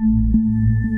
Música